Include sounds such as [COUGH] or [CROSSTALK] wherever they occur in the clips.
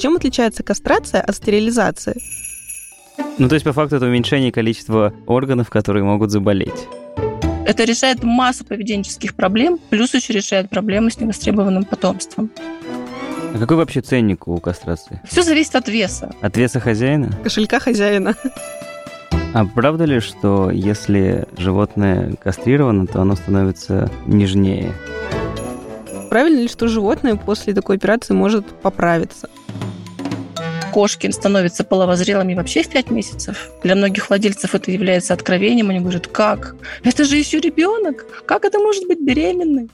чем отличается кастрация от стерилизации? Ну, то есть, по факту, это уменьшение количества органов, которые могут заболеть. Это решает массу поведенческих проблем, плюс еще решает проблемы с невостребованным потомством. А какой вообще ценник у кастрации? Все зависит от веса. От веса хозяина? Кошелька хозяина. А правда ли, что если животное кастрировано, то оно становится нежнее? Правильно ли, что животное после такой операции может поправиться? Кошки становятся половозрелыми вообще в 5 месяцев. Для многих владельцев это является откровением. Они говорят, как? Это же еще ребенок. Как это может быть беременной?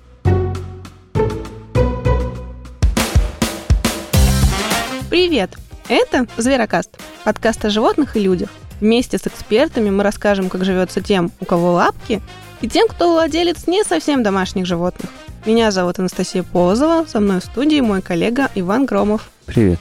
Привет! Это «Зверокаст» – подкаст о животных и людях. Вместе с экспертами мы расскажем, как живется тем, у кого лапки, и тем, кто владелец не совсем домашних животных. Меня зовут Анастасия Полозова, со мной в студии мой коллега Иван Громов. Привет.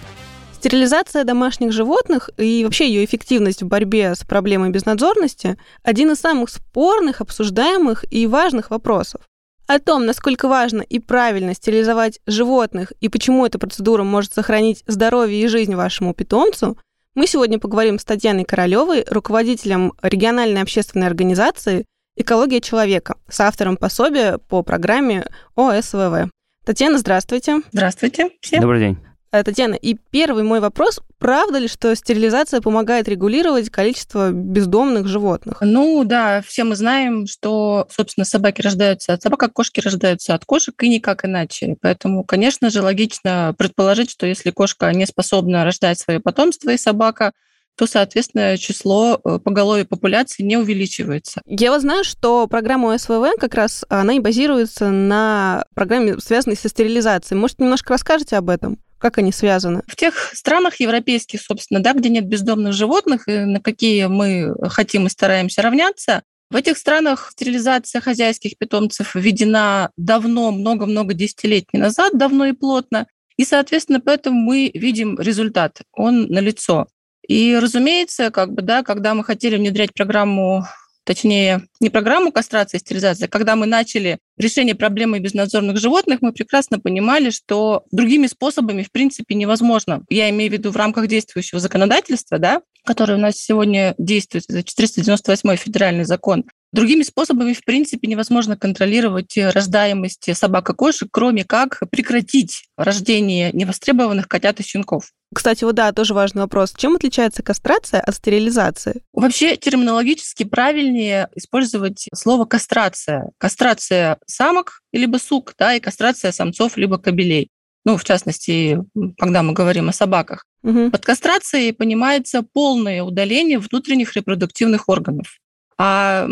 Стерилизация домашних животных и вообще ее эффективность в борьбе с проблемой безнадзорности – один из самых спорных, обсуждаемых и важных вопросов. О том, насколько важно и правильно стерилизовать животных и почему эта процедура может сохранить здоровье и жизнь вашему питомцу, мы сегодня поговорим с Татьяной Королевой, руководителем региональной общественной организации «Экология человека», с автором пособия по программе ОСВВ. Татьяна, здравствуйте. Здравствуйте всем. Добрый день. Э, Татьяна, и первый мой вопрос. Правда ли, что стерилизация помогает регулировать количество бездомных животных? Ну да, все мы знаем, что, собственно, собаки рождаются от собак, а кошки рождаются от кошек, и никак иначе. Поэтому, конечно же, логично предположить, что если кошка не способна рождать свое потомство и собака, то, соответственно, число э, поголовья популяции не увеличивается. Я вот знаю, что программа СВВ как раз она и базируется на программе, связанной со стерилизацией. Может, немножко расскажете об этом? Как они связаны? В тех странах европейских, собственно, да, где нет бездомных животных, и на какие мы хотим и стараемся равняться, в этих странах стерилизация хозяйских питомцев введена давно, много-много десятилетий назад, давно и плотно. И, соответственно, поэтому мы видим результат. Он налицо. И, разумеется, как бы, да, когда мы хотели внедрять программу точнее, не программу кастрации и стерилизации, а когда мы начали решение проблемы безнадзорных животных, мы прекрасно понимали, что другими способами, в принципе, невозможно. Я имею в виду в рамках действующего законодательства, да, которое у нас сегодня действует, это 498 федеральный закон, Другими способами, в принципе, невозможно контролировать рождаемость собак и кошек, кроме как прекратить рождение невостребованных котят и щенков. Кстати, вот да, тоже важный вопрос. Чем отличается кастрация от стерилизации? Вообще терминологически правильнее использовать слово кастрация. Кастрация самок либо сук, да, и кастрация самцов либо кобелей. Ну, в частности, когда мы говорим о собаках. Угу. Под кастрацией понимается полное удаление внутренних репродуктивных органов. А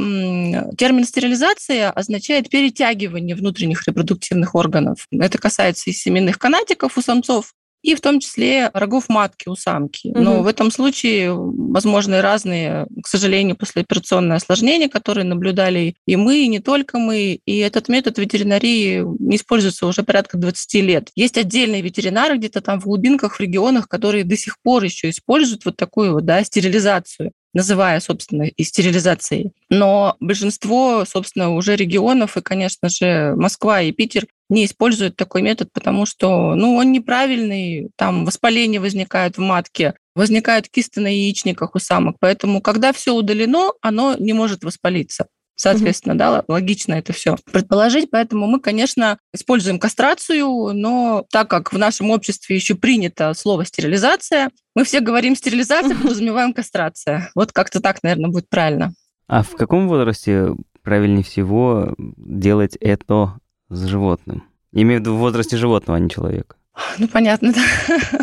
термин стерилизация означает перетягивание внутренних репродуктивных органов. Это касается и семенных канатиков у самцов, и в том числе рогов матки у самки. Угу. Но в этом случае возможны разные, к сожалению, послеоперационные осложнения, которые наблюдали и мы, и не только мы. И этот метод ветеринарии не используется уже порядка 20 лет. Есть отдельные ветеринары где-то там в глубинках, в регионах, которые до сих пор еще используют вот такую вот, да, стерилизацию называя, собственно, и стерилизацией. Но большинство, собственно, уже регионов, и, конечно же, Москва и Питер не используют такой метод, потому что ну, он неправильный, там воспаление возникает в матке, возникают кисты на яичниках у самок. Поэтому, когда все удалено, оно не может воспалиться. Соответственно, mm-hmm. да, логично это все предположить. Поэтому мы, конечно, используем кастрацию, но так как в нашем обществе еще принято слово стерилизация, мы все говорим стерилизация, подразумеваем кастрация. Вот как-то так, наверное, будет правильно. А в каком возрасте правильнее всего делать это с животным? Имею в виду в возрасте животного, а не человека. Ну, понятно, да. [LAUGHS]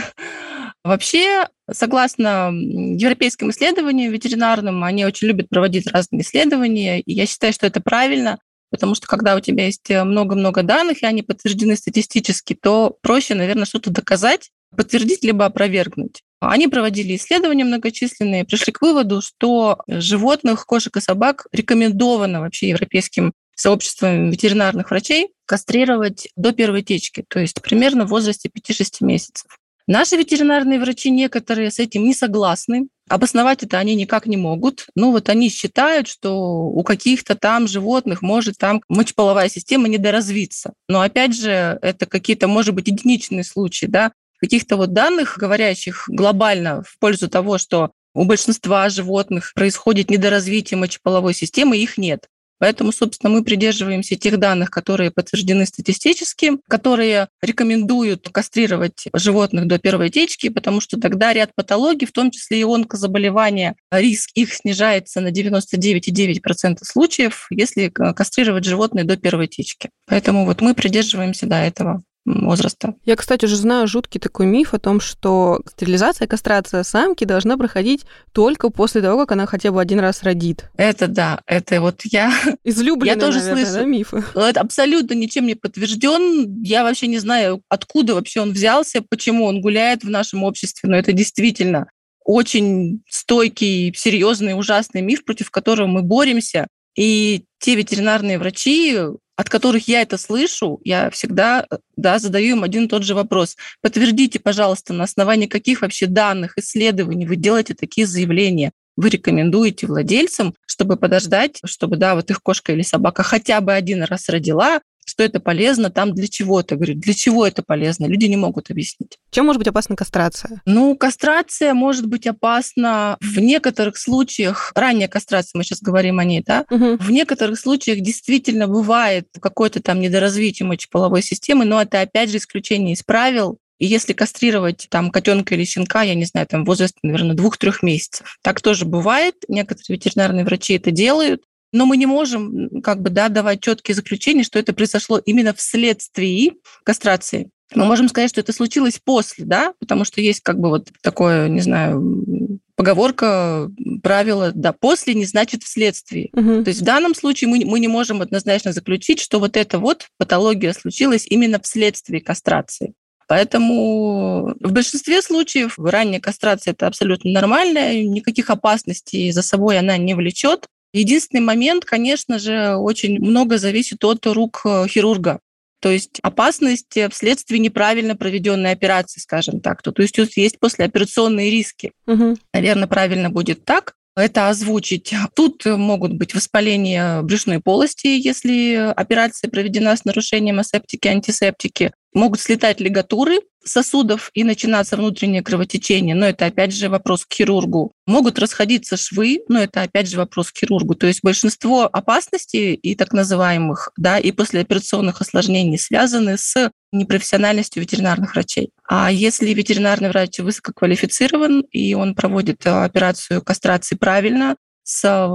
Вообще, согласно европейским исследованиям ветеринарным, они очень любят проводить разные исследования, и я считаю, что это правильно, потому что когда у тебя есть э, много-много данных, и они подтверждены статистически, то проще, наверное, что-то доказать, подтвердить либо опровергнуть. Они проводили исследования многочисленные, пришли к выводу, что животных, кошек и собак рекомендовано вообще европейским сообществом ветеринарных врачей кастрировать до первой течки, то есть примерно в возрасте 5-6 месяцев. Наши ветеринарные врачи некоторые с этим не согласны. Обосновать это они никак не могут. Ну вот они считают, что у каких-то там животных может там мочеполовая система недоразвиться. Но опять же, это какие-то, может быть, единичные случаи, да. каких-то вот данных, говорящих глобально в пользу того, что у большинства животных происходит недоразвитие мочеполовой системы, их нет. Поэтому, собственно, мы придерживаемся тех данных, которые подтверждены статистически, которые рекомендуют кастрировать животных до первой течки, потому что тогда ряд патологий, в том числе и онкозаболевания, риск их снижается на 99,9% случаев, если кастрировать животные до первой течки. Поэтому вот мы придерживаемся до этого возраста. Я, кстати, уже знаю жуткий такой миф о том, что стерилизация, кастрация самки должна проходить только после того, как она хотя бы один раз родит. Это да, это вот я... [LAUGHS] Излюбленный, я тоже наверное, слышу. да, мифы. Это абсолютно ничем не подтвержден. Я вообще не знаю, откуда вообще он взялся, почему он гуляет в нашем обществе, но это действительно очень стойкий, серьезный, ужасный миф, против которого мы боремся. И те ветеринарные врачи, от которых я это слышу, я всегда да, задаю им один и тот же вопрос. Подтвердите, пожалуйста, на основании каких вообще данных, исследований вы делаете такие заявления вы рекомендуете владельцам, чтобы подождать, чтобы, да, вот их кошка или собака хотя бы один раз родила, что это полезно там для чего-то. Говорю, для чего это полезно? Люди не могут объяснить. Чем может быть опасна кастрация? Ну, кастрация может быть опасна в некоторых случаях. Ранняя кастрация, мы сейчас говорим о ней, да? Угу. В некоторых случаях действительно бывает какое-то там недоразвитие мочеполовой системы, но это опять же исключение из правил. И если кастрировать там котенка или щенка, я не знаю, там возраст, наверное, двух-трех месяцев. Так тоже бывает. Некоторые ветеринарные врачи это делают. Но мы не можем как бы, да, давать четкие заключения, что это произошло именно вследствие кастрации. Мы можем сказать, что это случилось после, да, потому что есть как бы вот такое, не знаю, поговорка, правило, да, после не значит вследствие. Угу. То есть в данном случае мы, мы не можем однозначно заключить, что вот эта вот патология случилась именно вследствие кастрации. Поэтому в большинстве случаев ранняя кастрация – это абсолютно нормально, никаких опасностей за собой она не влечет. Единственный момент, конечно же, очень много зависит от рук э, хирурга. То есть опасность вследствие неправильно проведенной операции, скажем так. То, есть есть послеоперационные риски. Угу. Наверное, правильно будет так это озвучить. Тут могут быть воспаления брюшной полости, если операция проведена с нарушением асептики, антисептики. Могут слетать лигатуры сосудов и начинаться внутреннее кровотечение, но это опять же вопрос к хирургу. Могут расходиться швы, но это опять же вопрос к хирургу. То есть большинство опасностей и так называемых, да, и послеоперационных осложнений связаны с непрофессиональностью ветеринарных врачей. А если ветеринарный врач высококвалифицирован и он проводит э, операцию кастрации правильно, с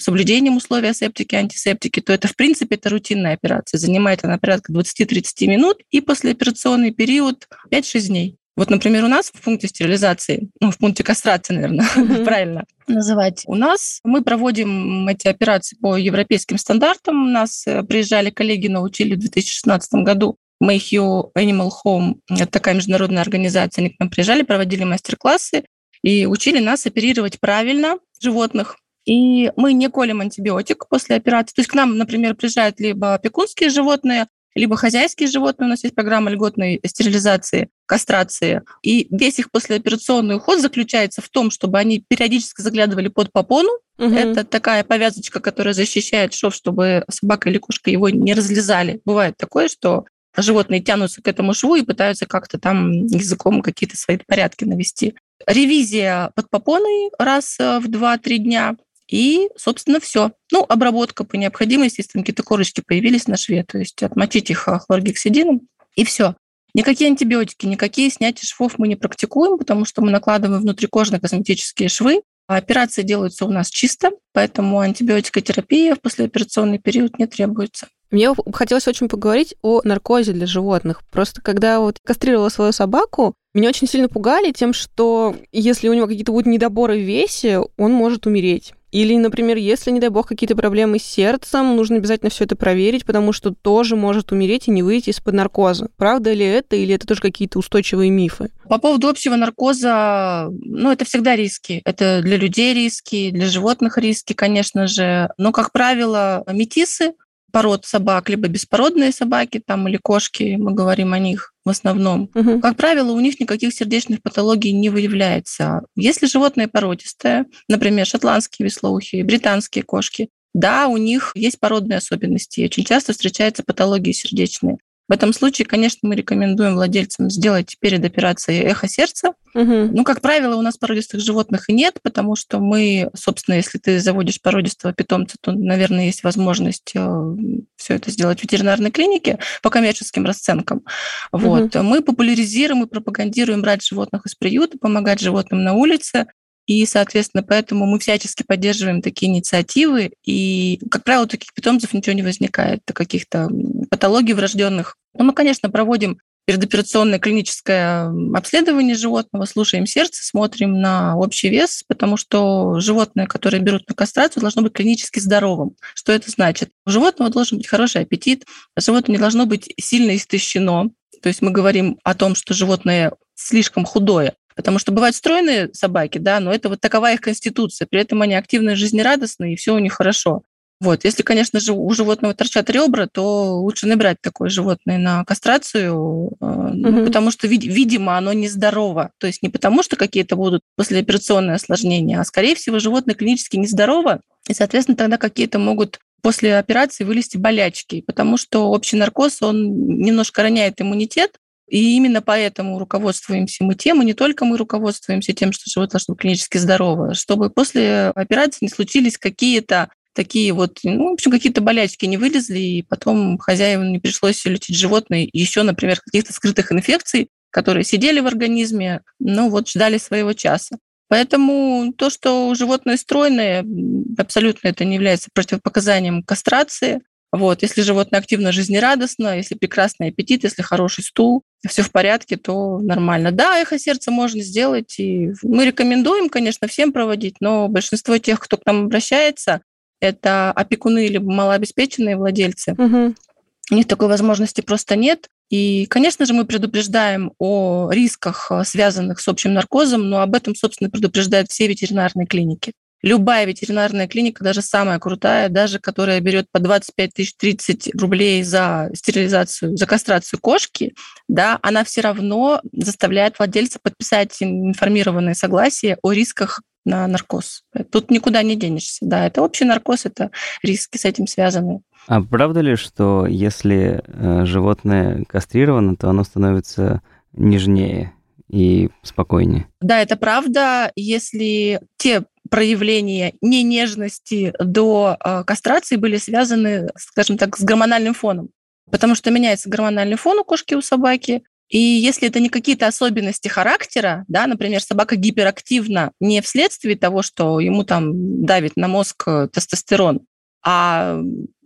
соблюдением условий асептики, антисептики, то это, в принципе, это рутинная операция. Занимает она порядка 20-30 минут, и послеоперационный период 5-6 дней. Вот, например, у нас в пункте стерилизации, ну, в пункте кастрации, наверное, mm-hmm. [LAUGHS] правильно называть, у нас мы проводим эти операции по европейским стандартам. У нас э, приезжали коллеги, научили в 2016 году Mayhew Animal Home, это такая международная организация, они к нам приезжали, проводили мастер-классы и учили нас оперировать правильно животных, и мы не колем антибиотик после операции. То есть к нам, например, приезжают либо опекунские животные, либо хозяйские животные. У нас есть программа льготной стерилизации, кастрации. И весь их послеоперационный уход заключается в том, чтобы они периодически заглядывали под попону. Угу. Это такая повязочка, которая защищает шов, чтобы собака или кошка его не разлезали. Бывает такое, что животные тянутся к этому шву и пытаются как-то там языком какие-то свои порядки навести. Ревизия под попоной раз в 2-3 дня. И, собственно, все. Ну, обработка по необходимости, если там какие-то корочки появились на шве, то есть отмочить их хлоргексидином, и все. Никакие антибиотики, никакие снятия швов мы не практикуем, потому что мы накладываем внутрикожные косметические швы. А операции делаются у нас чисто, поэтому антибиотикотерапия в послеоперационный период не требуется. Мне хотелось очень поговорить о наркозе для животных. Просто когда вот кастрировала свою собаку, меня очень сильно пугали тем, что если у него какие-то будут недоборы в весе, он может умереть. Или, например, если, не дай бог, какие-то проблемы с сердцем, нужно обязательно все это проверить, потому что тоже может умереть и не выйти из-под наркоза. Правда ли это, или это тоже какие-то устойчивые мифы? По поводу общего наркоза, ну, это всегда риски. Это для людей риски, для животных риски, конечно же. Но, как правило, метисы, пород собак, либо беспородные собаки там или кошки, мы говорим о них в основном. Угу. Как правило, у них никаких сердечных патологий не выявляется. Если животное породистое, например, шотландские веслоухие, британские кошки, да, у них есть породные особенности. Очень часто встречаются патологии сердечные. В этом случае, конечно, мы рекомендуем владельцам сделать перед операцией эхо сердца. Угу. Ну, как правило, у нас породистых животных и нет, потому что мы, собственно, если ты заводишь породистого питомца, то, наверное, есть возможность э, все это сделать в ветеринарной клинике по коммерческим расценкам. Вот. Угу. Мы популяризируем и пропагандируем брать животных из приюта, помогать животным на улице. И, соответственно, поэтому мы всячески поддерживаем такие инициативы. И, как правило, у таких питомцев ничего не возникает, каких-то патологий врожденных. Но мы, конечно, проводим предоперационное клиническое обследование животного, слушаем сердце, смотрим на общий вес, потому что животное, которое берут на кастрацию, должно быть клинически здоровым. Что это значит? У животного должен быть хороший аппетит, животное не должно быть сильно истощено. То есть мы говорим о том, что животное слишком худое, Потому что бывают стройные собаки, да, но это вот такова их конституция. При этом они активные, жизнерадостные, и все у них хорошо. Вот. Если, конечно же, у животного торчат ребра, то лучше не брать такое животное на кастрацию, угу. ну, потому что, видимо, оно нездорово. То есть не потому, что какие-то будут послеоперационные осложнения, а, скорее всего, животное клинически нездорово, и, соответственно, тогда какие-то могут после операции вылезти болячки, потому что общий наркоз, он немножко роняет иммунитет, и именно поэтому руководствуемся мы тем, и не только мы руководствуемся тем, что животное должно быть клинически здорово, чтобы после операции не случились какие-то такие вот, ну, в общем, какие-то болячки не вылезли, и потом хозяевам не пришлось лечить животное еще, например, каких-то скрытых инфекций, которые сидели в организме, ну вот ждали своего часа. Поэтому то, что животное стройное, абсолютно это не является противопоказанием кастрации. Вот, если животное активно, жизнерадостно, если прекрасный аппетит, если хороший стул, все в порядке, то нормально. Да, эхо сердца можно сделать, и мы рекомендуем, конечно, всем проводить, но большинство тех, кто к нам обращается, это опекуны либо малообеспеченные владельцы. Угу. У них такой возможности просто нет. И, конечно же, мы предупреждаем о рисках, связанных с общим наркозом, но об этом, собственно, предупреждают все ветеринарные клиники. Любая ветеринарная клиника, даже самая крутая, даже которая берет по 25 тысяч 30 рублей за стерилизацию, за кастрацию кошки, да, она все равно заставляет владельца подписать информированное согласие о рисках на наркоз. Тут никуда не денешься. Да, это общий наркоз, это риски с этим связаны. А правда ли, что если э, животное кастрировано, то оно становится нежнее и спокойнее? Да, это правда. Если те проявления ненежности до э, кастрации были связаны, скажем так, с гормональным фоном. Потому что меняется гормональный фон у кошки, у собаки, и если это не какие-то особенности характера, да, например, собака гиперактивна не вследствие того, что ему там давит на мозг э, тестостерон, а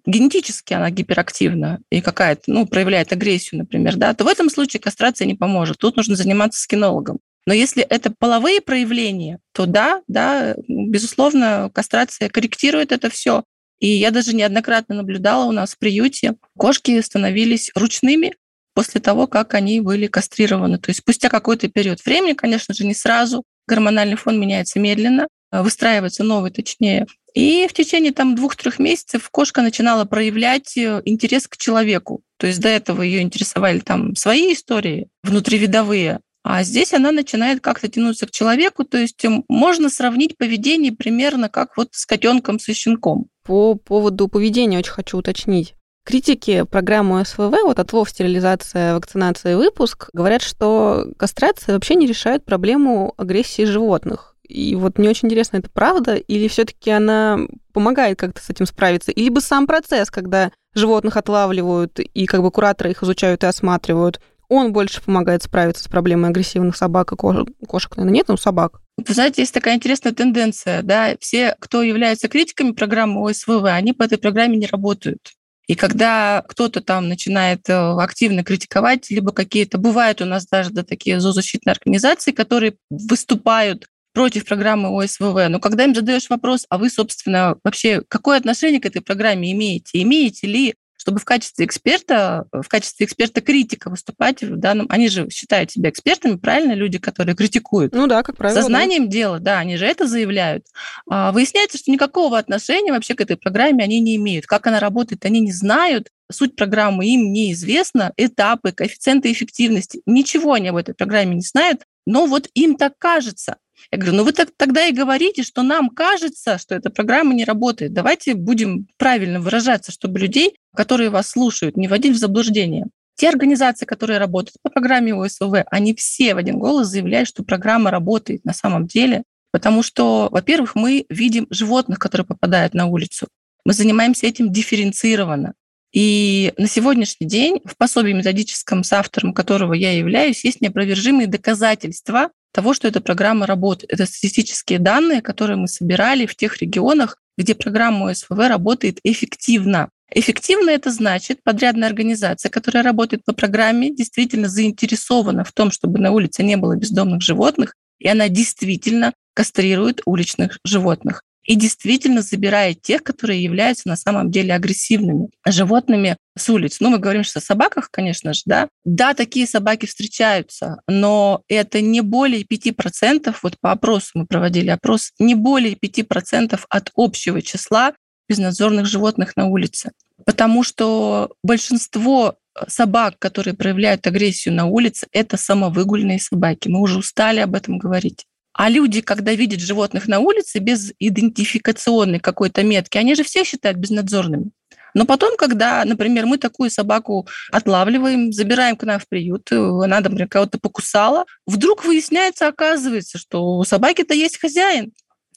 генетически она гиперактивна и какая-то, ну, проявляет агрессию, например, да, то в этом случае кастрация не поможет. Тут нужно заниматься скинологом. Но если это половые проявления, то да, да, безусловно, кастрация корректирует это все. И я даже неоднократно наблюдала у нас в приюте, кошки становились ручными после того, как они были кастрированы. То есть спустя какой-то период времени, конечно же, не сразу, гормональный фон меняется медленно, выстраивается новый, точнее. И в течение там двух-трех месяцев кошка начинала проявлять э, интерес к человеку. То есть до этого ее интересовали там свои истории внутривидовые, а здесь она начинает как-то тянуться к человеку, то есть можно сравнить поведение примерно как вот с котенком, со щенком. По поводу поведения очень хочу уточнить. Критики программы СВВ, вот отлов, стерилизация, вакцинация и выпуск, говорят, что кастрация вообще не решает проблему агрессии животных. И вот мне очень интересно, это правда, или все-таки она помогает как-то с этим справиться, или бы сам процесс, когда животных отлавливают и как бы кураторы их изучают и осматривают, он больше помогает справиться с проблемой агрессивных собак и кошек, кошек наверное, нет, но собак. Вы знаете, есть такая интересная тенденция, да, все, кто являются критиками программы ОСВВ, они по этой программе не работают. И когда кто-то там начинает э, активно критиковать, либо какие-то, бывают у нас даже да, такие зоозащитные организации, которые выступают против программы ОСВВ. Но когда им задаешь вопрос, а вы, собственно, вообще какое отношение к этой программе имеете? Имеете ли чтобы в качестве эксперта, в качестве эксперта-критика выступать в данном... Они же считают себя экспертами, правильно, люди, которые критикуют. Ну да, как правило. Со знанием да. дела, да, они же это заявляют. А выясняется, что никакого отношения вообще к этой программе они не имеют. Как она работает, они не знают. Суть программы им неизвестна, этапы, коэффициенты эффективности. Ничего они об этой программе не знают, но вот им так кажется. Я говорю, ну вы так, тогда и говорите, что нам кажется, что эта программа не работает. Давайте будем правильно выражаться, чтобы людей, которые вас слушают, не вводить в заблуждение. Те организации, которые работают по программе ОСВ, они все в один голос заявляют, что программа работает на самом деле, потому что, во-первых, мы видим животных, которые попадают на улицу. Мы занимаемся этим дифференцированно. И на сегодняшний день в пособии методическом, с автором которого я являюсь, есть неопровержимые доказательства того, что эта программа работает. Это статистические данные, которые мы собирали в тех регионах, где программа ОСВВ работает эффективно. Эффективно это значит, подрядная организация, которая работает по программе, действительно заинтересована в том, чтобы на улице не было бездомных животных, и она действительно кастрирует уличных животных и действительно забирает тех, которые являются на самом деле агрессивными животными с улиц. Ну, мы говорим сейчас о собаках, конечно же, да. Да, такие собаки встречаются, но это не более 5%, вот по опросу мы проводили опрос, не более 5% от общего числа безнадзорных животных на улице. Потому что большинство собак, которые проявляют агрессию на улице, это самовыгульные собаки. Мы уже устали об этом говорить. А люди, когда видят животных на улице без идентификационной какой-то метки, они же все считают безнадзорными. Но потом, когда, например, мы такую собаку отлавливаем, забираем к нам в приют, она, например, кого-то покусала, вдруг выясняется, оказывается, что у собаки-то есть хозяин.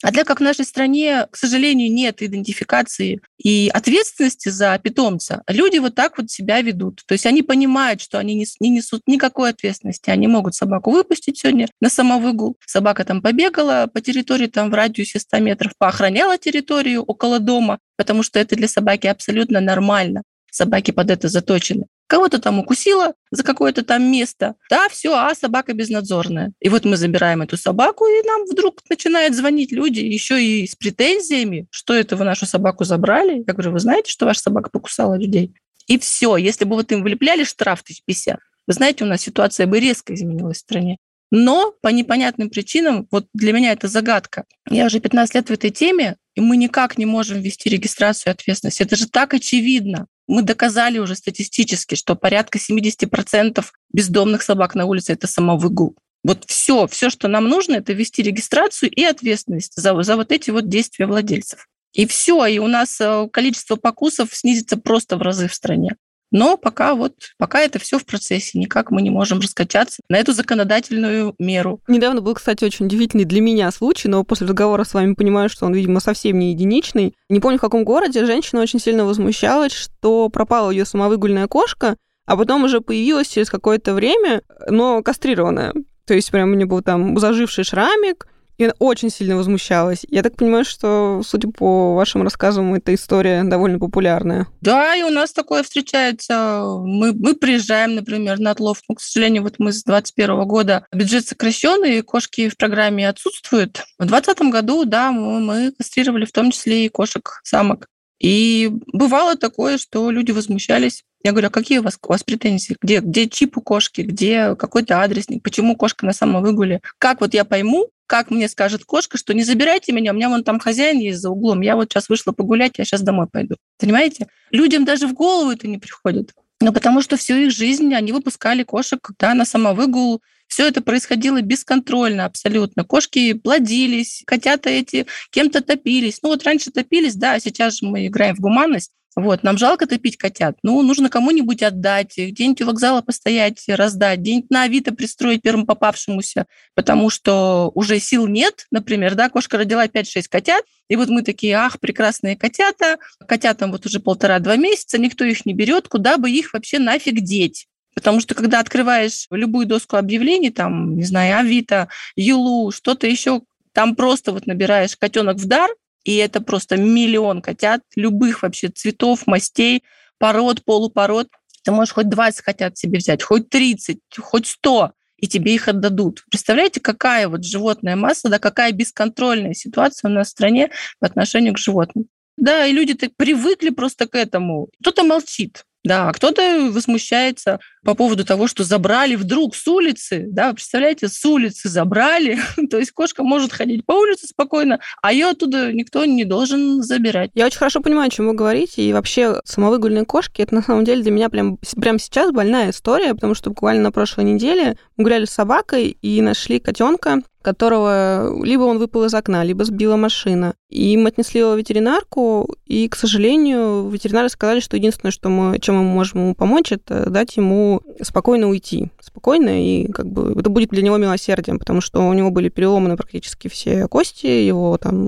А для как в нашей стране, к сожалению, нет идентификации и ответственности за питомца, люди вот так вот себя ведут. То есть они понимают, что они не, не несут никакой ответственности. Они могут собаку выпустить сегодня на самовыгул. Собака там побегала по территории там в радиусе 100 метров, поохраняла территорию около дома, потому что это для собаки абсолютно нормально собаки под это заточены. Кого-то там укусила за какое-то там место. Да, все, а собака безнадзорная. И вот мы забираем эту собаку, и нам вдруг начинают звонить люди еще и с претензиями, что это вы нашу собаку забрали. Я говорю, вы знаете, что ваша собака покусала людей? И все. Если бы вот им влепляли штраф 1050, вы знаете, у нас ситуация бы резко изменилась в стране. Но по непонятным причинам, вот для меня это загадка. Я уже 15 лет в этой теме, и мы никак не можем вести регистрацию ответственности. Это же так очевидно. Мы доказали уже статистически, что порядка 70% бездомных собак на улице – это самовыгул. Вот все, все, что нам нужно, это вести регистрацию и ответственность за, за вот эти вот действия владельцев. И все, и у нас э, количество покусов снизится просто в разы в стране. Но пока вот, пока это все в процессе, никак мы не можем раскачаться на эту законодательную меру. Недавно был, кстати, очень удивительный для меня случай, но после разговора с вами понимаю, что он, видимо, совсем не единичный. Не помню, в каком городе женщина очень сильно возмущалась, что пропала ее самовыгульная кошка, а потом уже появилась через какое-то время, но кастрированная. То есть прям у нее был там заживший шрамик, и она очень сильно возмущалась. Я так понимаю, что, судя по вашим рассказам, эта история довольно популярная. Да, и у нас такое встречается. Мы, мы приезжаем, например, на отлов. Но, к сожалению, вот мы с 2021 года бюджет сокращен, и кошки в программе отсутствуют. В 2020 году, да, мы, мы кастрировали в том числе и кошек-самок. И бывало такое, что люди возмущались. Я говорю, а какие у вас, у вас претензии? Где, где чип у кошки? Где какой-то адресник? Почему кошка на самом выгуле? Как вот я пойму, как мне скажет кошка, что не забирайте меня, у меня вон там хозяин есть за углом, я вот сейчас вышла погулять, я сейчас домой пойду. Понимаете? Людям даже в голову это не приходит. Но потому что всю их жизнь они выпускали кошек да, на самовыгул. Все это происходило бесконтрольно абсолютно. Кошки плодились, котята эти кем-то топились. Ну вот раньше топились, да, а сейчас же мы играем в гуманность. Вот, нам жалко топить котят. Ну, нужно кому-нибудь отдать, где-нибудь у вокзала постоять, раздать, где-нибудь на Авито пристроить первому попавшемуся, потому что уже сил нет, например, да, кошка родила 5-6 котят, и вот мы такие, ах, прекрасные котята, котятам вот уже полтора-два месяца, никто их не берет, куда бы их вообще нафиг деть? Потому что когда открываешь любую доску объявлений, там, не знаю, Авито, Юлу, что-то еще, там просто вот набираешь котенок в дар, и это просто миллион котят, любых вообще цветов, мастей, пород, полупород. Ты можешь хоть 20 котят себе взять, хоть 30, хоть 100, и тебе их отдадут. Представляете, какая вот животная масса, да, какая бесконтрольная ситуация у нас в стране по отношению к животным. Да, и люди так привыкли просто к этому. Кто-то молчит, да, а кто-то возмущается по поводу того, что забрали вдруг с улицы, да, представляете, с улицы забрали, [LAUGHS] то есть кошка может ходить по улице спокойно, а ее оттуда никто не должен забирать. Я очень хорошо понимаю, о чем вы говорите, и вообще самовыгульные кошки, это на самом деле для меня прям, прям сейчас больная история, потому что буквально на прошлой неделе мы гуляли с собакой и нашли котенка, которого либо он выпал из окна, либо сбила машина. И мы отнесли его в ветеринарку, и, к сожалению, ветеринары сказали, что единственное, что мы, чем мы можем ему помочь, это дать ему спокойно уйти. Спокойно, и как бы это будет для него милосердием, потому что у него были переломаны практически все кости, его там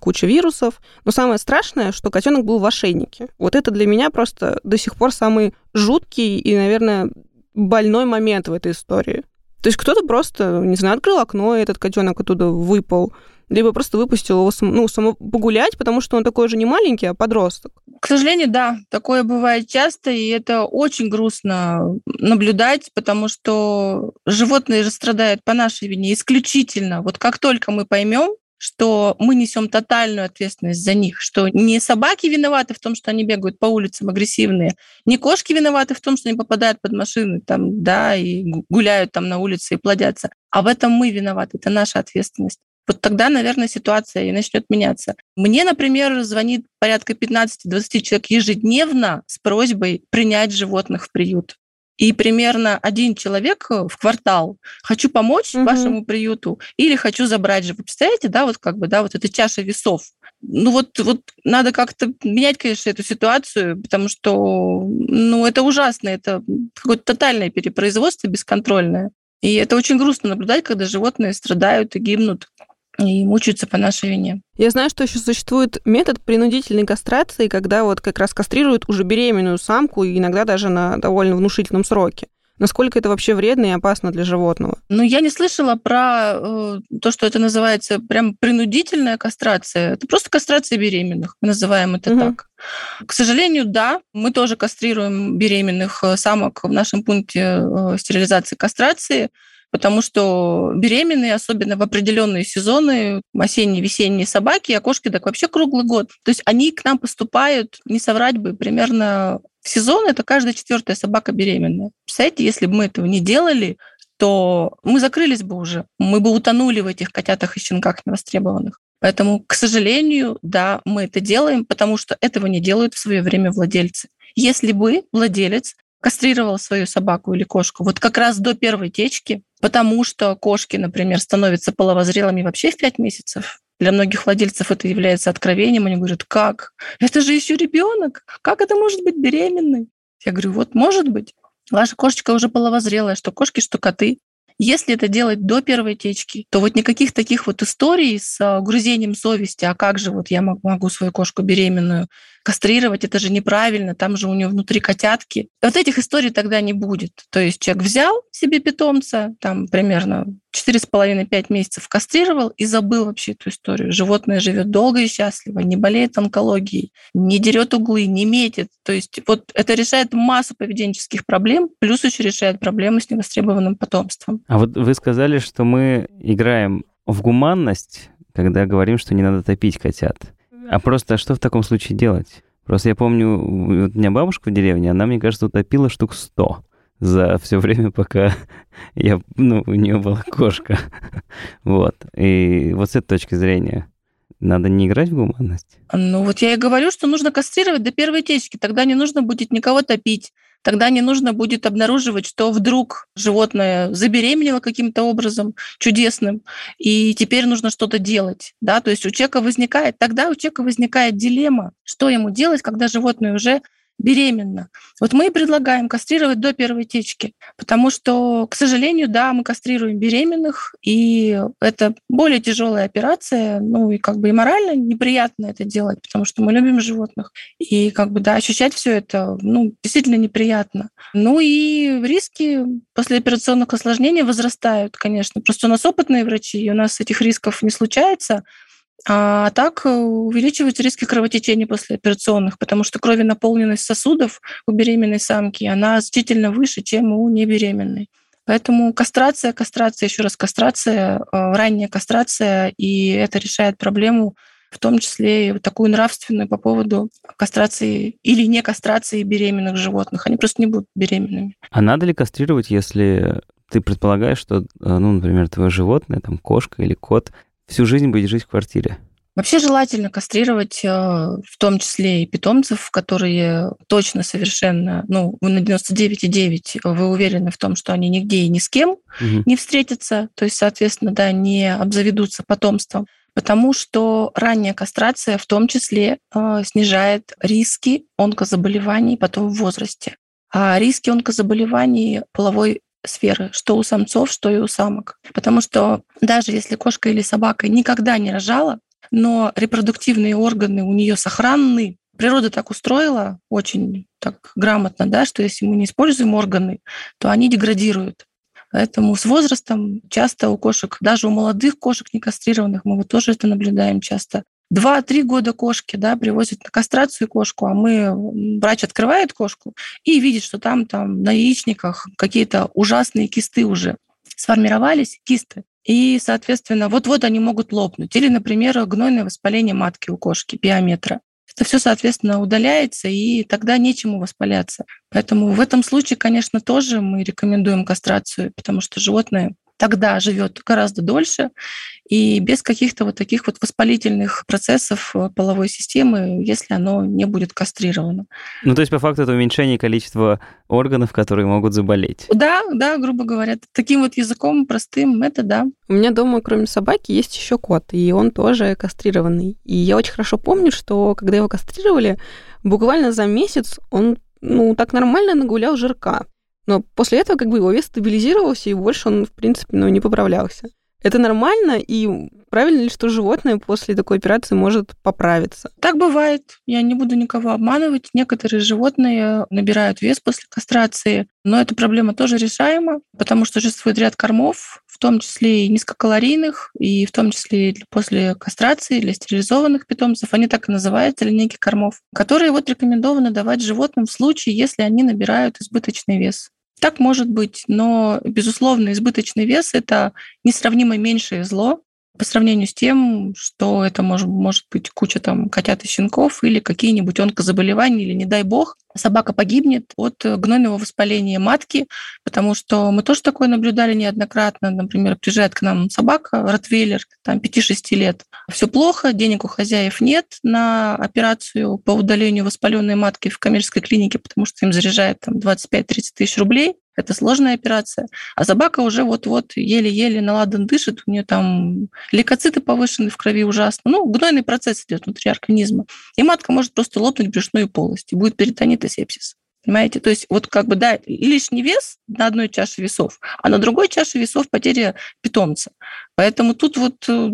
куча вирусов. Но самое страшное, что котенок был в ошейнике. Вот это для меня просто до сих пор самый жуткий и, наверное, больной момент в этой истории. То есть кто-то просто, не знаю, открыл окно, и этот котенок оттуда выпал, либо просто выпустил его ну, само погулять, потому что он такой же не маленький, а подросток. К сожалению, да, такое бывает часто, и это очень грустно наблюдать, потому что животные же страдают по нашей вине исключительно. Вот как только мы поймем, что мы несем тотальную ответственность за них, что не собаки виноваты в том, что они бегают по улицам агрессивные, не кошки виноваты в том, что они попадают под машины там, да, и гуляют там на улице и плодятся, а в этом мы виноваты, это наша ответственность. Вот тогда, наверное, ситуация и начнет меняться. Мне, например, звонит порядка 15-20 человек ежедневно с просьбой принять животных в приют и примерно один человек э, в квартал хочу помочь угу. вашему приюту или хочу забрать же. Вы представляете, да, вот как бы, да, вот эта чаша весов. Ну вот, вот надо как-то менять, конечно, эту ситуацию, потому что, ну, это ужасно, это какое-то тотальное перепроизводство бесконтрольное. И это очень грустно наблюдать, когда животные страдают и гибнут и мучаются по нашей вине. Я знаю, что еще существует метод принудительной кастрации, когда вот как раз кастрируют уже беременную самку, и иногда даже на довольно внушительном сроке. Насколько это вообще вредно и опасно для животного? Ну, я не слышала про э, то, что это называется прям принудительная кастрация. Это просто кастрация беременных, мы называем это угу. так. К сожалению, да, мы тоже кастрируем беременных э, самок в нашем пункте э, стерилизации кастрации потому что беременные, особенно в определенные сезоны, осенние, весенние собаки, а кошки так вообще круглый год. То есть они к нам поступают, не соврать бы, примерно в сезон это каждая четвертая собака беременная. Представляете, если бы мы этого не делали, то мы закрылись бы уже, мы бы утонули в этих котятах и щенках невостребованных. Поэтому, к сожалению, да, мы это делаем, потому что этого не делают в свое время владельцы. Если бы владелец кастрировал свою собаку или кошку вот как раз до первой течки, потому что кошки, например, становятся половозрелыми вообще в 5 месяцев. Для многих владельцев это является откровением. Они говорят, как? Это же еще ребенок. Как это может быть беременной? Я говорю, вот может быть. Ваша кошечка уже половозрелая, что кошки, что коты. Если это делать до первой течки, то вот никаких таких вот историй с а, грузением совести, а как же вот я могу свою кошку беременную кастрировать, это же неправильно, там же у нее внутри котятки. Вот этих историй тогда не будет. То есть человек взял себе питомца, там примерно 4,5-5 месяцев кастрировал и забыл вообще эту историю. Животное живет долго и счастливо, не болеет онкологией, не дерет углы, не метит. То есть вот это решает массу поведенческих проблем, плюс еще решает проблемы с невостребованным потомством. А вот вы сказали, что мы играем в гуманность, когда говорим, что не надо топить котят. А просто что в таком случае делать? Просто я помню, у меня бабушка в деревне, она, мне кажется, утопила штук сто за все время, пока [LAUGHS] я, ну, у нее была кошка. [LAUGHS] вот. И вот с этой точки зрения, надо не играть в гуманность? Ну вот я и говорю, что нужно кастрировать до первой течки, тогда не нужно будет никого топить тогда не нужно будет обнаруживать, что вдруг животное забеременело каким-то образом чудесным, и теперь нужно что-то делать. Да? То есть у человека возникает, тогда у человека возникает дилемма, что ему делать, когда животное уже беременна. Вот мы предлагаем кастрировать до первой течки, потому что, к сожалению, да, мы кастрируем беременных, и это более тяжелая операция, ну и как бы и морально неприятно это делать, потому что мы любим животных. И как бы, да, ощущать все это, ну, действительно неприятно. Ну и риски после операционных осложнений возрастают, конечно. Просто у нас опытные врачи, и у нас этих рисков не случается, а так э, увеличиваются риски кровотечения после операционных, потому что крови наполненность сосудов у беременной самки, она значительно выше, чем у небеременной. Поэтому кастрация, кастрация, еще раз кастрация, э, ранняя кастрация, и это решает проблему в том числе и такую нравственную по поводу кастрации или не кастрации беременных животных. Они просто не будут беременными. А надо ли кастрировать, если ты предполагаешь, что, э, ну, например, твое животное, там, кошка или кот, всю жизнь будет жить в квартире. Вообще желательно кастрировать э, в том числе и питомцев, которые точно совершенно, ну, на 99,9 вы уверены в том, что они нигде и ни с кем угу. не встретятся, то есть, соответственно, да, не обзаведутся потомством потому что ранняя кастрация в том числе э, снижает риски онкозаболеваний потом в возрасте. А риски онкозаболеваний половой сферы, что у самцов, что и у самок. Потому что даже если кошка или собака никогда не рожала, но репродуктивные органы у нее сохранны. Природа так устроила очень так грамотно, да, что если мы не используем органы, то они деградируют. Поэтому с возрастом часто у кошек, даже у молодых кошек некастрированных, мы вот тоже это наблюдаем часто. Два-три года кошки, да, привозят на кастрацию кошку, а мы, врач открывает кошку и видит, что там, там на яичниках какие-то ужасные кисты уже сформировались, кисты. И, соответственно, вот-вот они могут лопнуть. Или, например, гнойное воспаление матки у кошки, биометра. Это все, соответственно, удаляется, и тогда нечему воспаляться. Поэтому в этом случае, конечно, тоже мы рекомендуем кастрацию, потому что животное тогда живет гораздо дольше и без каких-то вот таких вот воспалительных процессов э, половой системы, если оно не будет кастрировано. Ну, то есть, по факту, это уменьшение количества органов, которые могут заболеть. Да, да, грубо говоря. Таким вот языком простым это да. У меня дома, кроме собаки, есть еще кот, и он тоже кастрированный. И я очень хорошо помню, что когда его кастрировали, буквально за месяц он ну, так нормально нагулял жирка. Но после этого как бы его вес стабилизировался, и больше он, в принципе, ну, не поправлялся. Это нормально, и правильно ли, что животное после такой операции может поправиться? Так бывает. Я не буду никого обманывать. Некоторые животные набирают вес после кастрации, но эта проблема тоже решаема, потому что существует ряд кормов, в том числе и низкокалорийных, и в том числе и после кастрации для стерилизованных питомцев. Они так и называются, линейки кормов, которые вот рекомендовано давать животным в случае, если они набирают избыточный вес. Так может быть, но, безусловно, избыточный вес – это несравнимо меньшее зло по сравнению с тем, что это может, может быть куча там котят и щенков или какие-нибудь онкозаболевания, или, не дай бог, собака погибнет от гнойного воспаления матки, потому что мы тоже такое наблюдали неоднократно. Например, приезжает к нам собака, ротвейлер, там 5-6 лет. Все плохо, денег у хозяев нет на операцию по удалению воспаленной матки в коммерческой клинике, потому что им заряжает там 25-30 тысяч рублей. Это сложная операция. А собака уже вот-вот еле-еле наладан дышит, у нее там лейкоциты повышены в крови ужасно. Ну, гнойный процесс идет внутри организма. И матка может просто лопнуть брюшную полость, и будет перитонит и сепсис. Понимаете? То есть вот как бы, да, лишний вес на одной чаше весов, а на другой чаше весов потеря питомца. Поэтому тут вот э,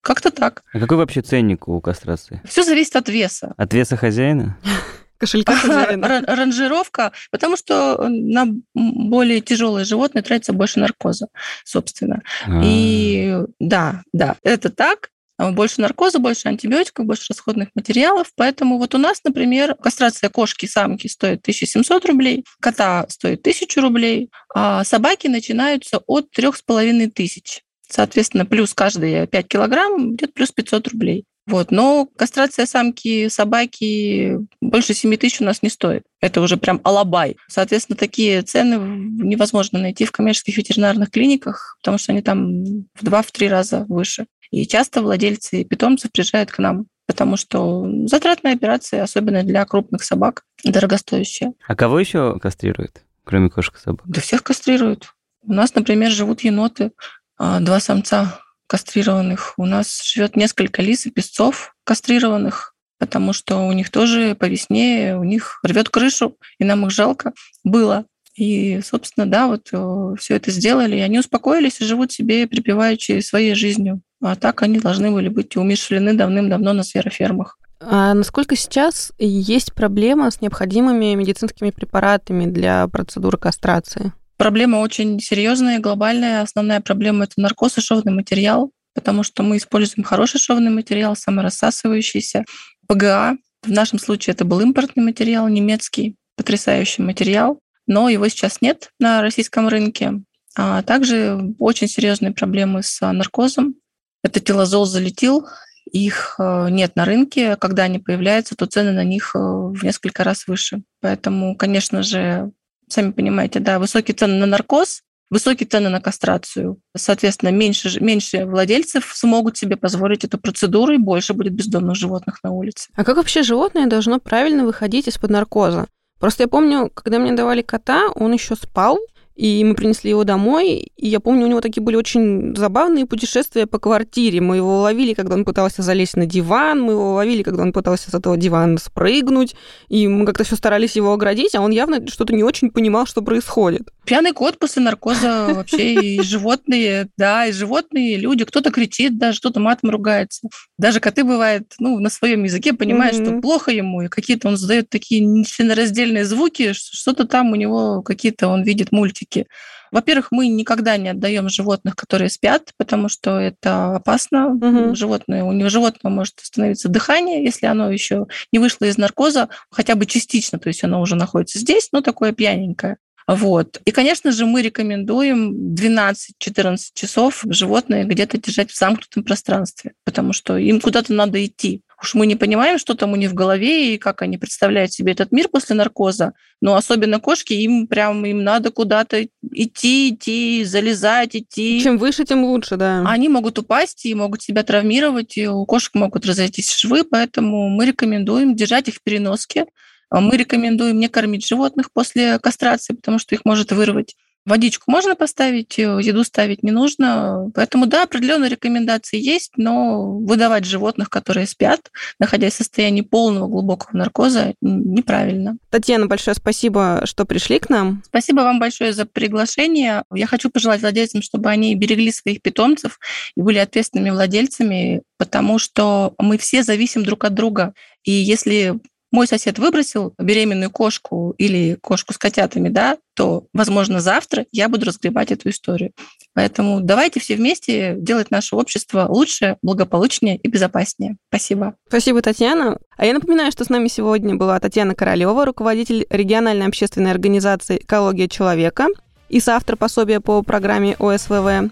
как-то так. А какой вообще ценник у кастрации? Все зависит от веса. От веса хозяина? [LAUGHS] кошелька хозяина. Ранжировка, потому что на более тяжелые животные тратится больше наркоза, собственно. А. И да, да, это так. Больше наркоза, больше антибиотиков, больше расходных материалов. Поэтому вот у нас, например, кастрация кошки самки стоит 1700 рублей, кота стоит 1000 рублей, а собаки начинаются от 3500. Соответственно, плюс каждые 5 килограмм идет плюс 500 рублей. Вот. Но кастрация самки собаки больше 7 тысяч у нас не стоит. Это уже прям алабай. Соответственно, такие цены невозможно найти в коммерческих ветеринарных клиниках, потому что они там в 2-3 раза выше. И часто владельцы питомцев приезжают к нам, потому что затратная операция, особенно для крупных собак, дорогостоящая. А кого еще кастрируют, кроме кошек и собак? Да всех кастрируют. У нас, например, живут еноты, а, два самца кастрированных. У нас живет несколько лис и песцов кастрированных, потому что у них тоже по весне у них рвет крышу, и нам их жалко было. И, собственно, да, вот э, все это сделали, и они успокоились и живут себе припеваючи своей жизнью. А так они должны были быть умершлены давным-давно на зверофермах. А насколько сейчас есть проблема с необходимыми медицинскими препаратами для процедуры кастрации? Проблема очень серьезная, глобальная. Основная проблема – это наркоз и шовный материал, потому что мы используем хороший шовный материал, саморассасывающийся. ПГА, в нашем случае это был импортный материал, немецкий, потрясающий материал, но его сейчас нет на российском рынке. А также очень серьезные проблемы с наркозом. Это телозол залетел, их э, нет на рынке. Когда они появляются, то цены на них э, в несколько раз выше. Поэтому, конечно же, сами понимаете, да, высокие цены на наркоз высокие цены на кастрацию. Соответственно, меньше, меньше владельцев смогут себе позволить эту процедуру, и больше будет бездомных животных на улице. А как вообще животное должно правильно выходить из-под наркоза? Просто я помню, когда мне давали кота, он еще спал, и мы принесли его домой, и я помню, у него такие были очень забавные путешествия по квартире. Мы его ловили, когда он пытался залезть на диван, мы его ловили, когда он пытался с этого дивана спрыгнуть, и мы как-то все старались его оградить, а он явно что-то не очень понимал, что происходит. Пьяный кот после наркоза вообще и животные, да, и животные, и люди. Кто-то кричит даже, кто-то матом ругается. Даже коты бывает, ну, на своем языке понимают, что плохо ему, и какие-то он задает такие нечленораздельные звуки, что-то там у него какие-то он видит мультики практики. Во-первых, мы никогда не отдаем животных, которые спят, потому что это опасно. Угу. Животное, у него животного может остановиться дыхание, если оно еще не вышло из наркоза, хотя бы частично, то есть оно уже находится здесь, но такое пьяненькое. Вот. И, конечно же, мы рекомендуем 12-14 часов животное где-то держать в замкнутом пространстве, потому что им куда-то надо идти. Уж мы не понимаем, что там у них в голове и как они представляют себе этот мир после наркоза, но особенно кошки, им прям им надо куда-то идти, идти, залезать, идти. Чем выше, тем лучше, да. Они могут упасть и могут себя травмировать, и у кошек могут разойтись швы, поэтому мы рекомендуем держать их в переноске. Мы рекомендуем не кормить животных после кастрации, потому что их может вырвать. Водичку можно поставить, э, еду ставить не нужно. Поэтому, да, определенные рекомендации есть, но выдавать животных, которые спят, находясь в состоянии полного глубокого наркоза, неправильно. Татьяна, большое спасибо, что пришли к нам. Спасибо вам большое за приглашение. Я хочу пожелать владельцам, чтобы они берегли своих питомцев и были ответственными владельцами, потому что мы все зависим друг от друга. И если мой сосед выбросил беременную кошку или кошку с котятами, да, то, возможно, завтра я буду разгребать эту историю. Поэтому давайте все вместе делать наше общество лучше, благополучнее и безопаснее. Спасибо. Спасибо, Татьяна. А я напоминаю, что с нами сегодня была Татьяна Королева, руководитель региональной общественной организации «Экология человека» и соавтор пособия по программе ОСВВ.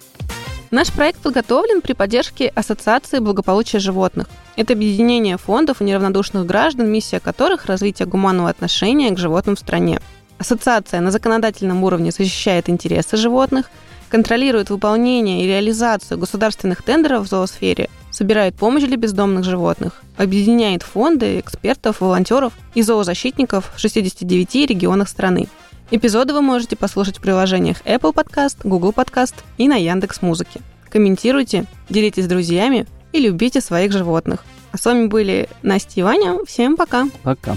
Наш проект подготовлен при поддержке Ассоциации благополучия животных. Это объединение фондов и неравнодушных граждан, миссия которых – развитие гуманного отношения к животным в стране. Ассоциация на законодательном уровне защищает интересы животных, контролирует выполнение и реализацию государственных тендеров в зоосфере, собирает помощь для бездомных животных, объединяет фонды, экспертов, волонтеров и зоозащитников в 69 регионах страны. Эпизоды вы можете послушать в приложениях Apple Podcast, Google Podcast и на Яндекс Музыке. Комментируйте, делитесь с друзьями и любите своих животных. А с вами были Настя и Ваня. Всем пока. Пока.